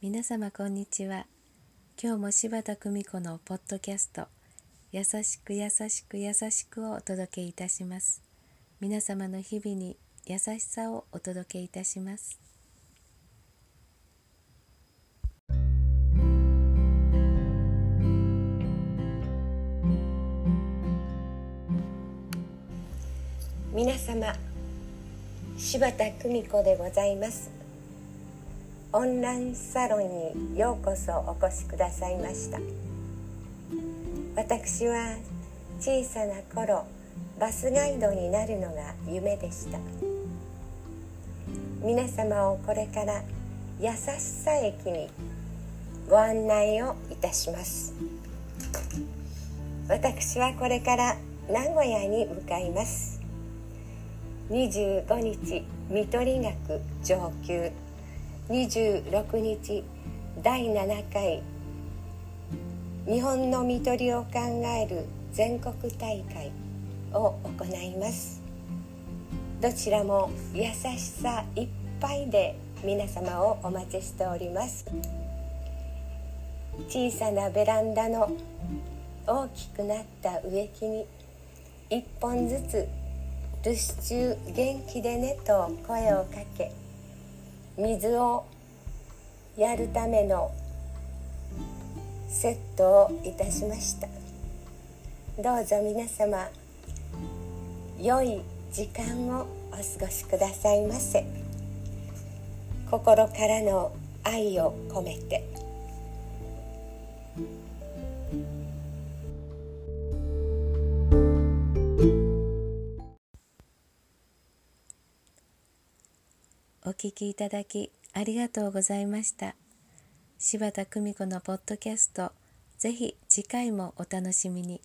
皆様こんにちは。今日も柴田久美子のポッドキャスト優しく優しく優しくをお届けいたします。皆様の日々に優しさをお届けいたします。皆様柴田久美子でございます。オンラインサロンにようこそお越しくださいました。私は小さな頃バスガイドになるのが夢でした。皆様をこれから優しさ駅にご案内をいたします。私はこれから名古屋に向かいます。25日看取り学上級26日第7回。日本の看取りを考える全国大会を行います。どちらも優しさいっぱいで皆様をお待ちしております。小さなベランダの大きくなった植木に一本ずつ留守中元気でねと声をかけ水をやるためのセットをいたしました。どうぞ皆様良い時間をお過ごしくださいませ。心からの愛を込めて。お聞きいただきありがとうございました。柴田久美子のポッドキャストぜひ次回もお楽しみに。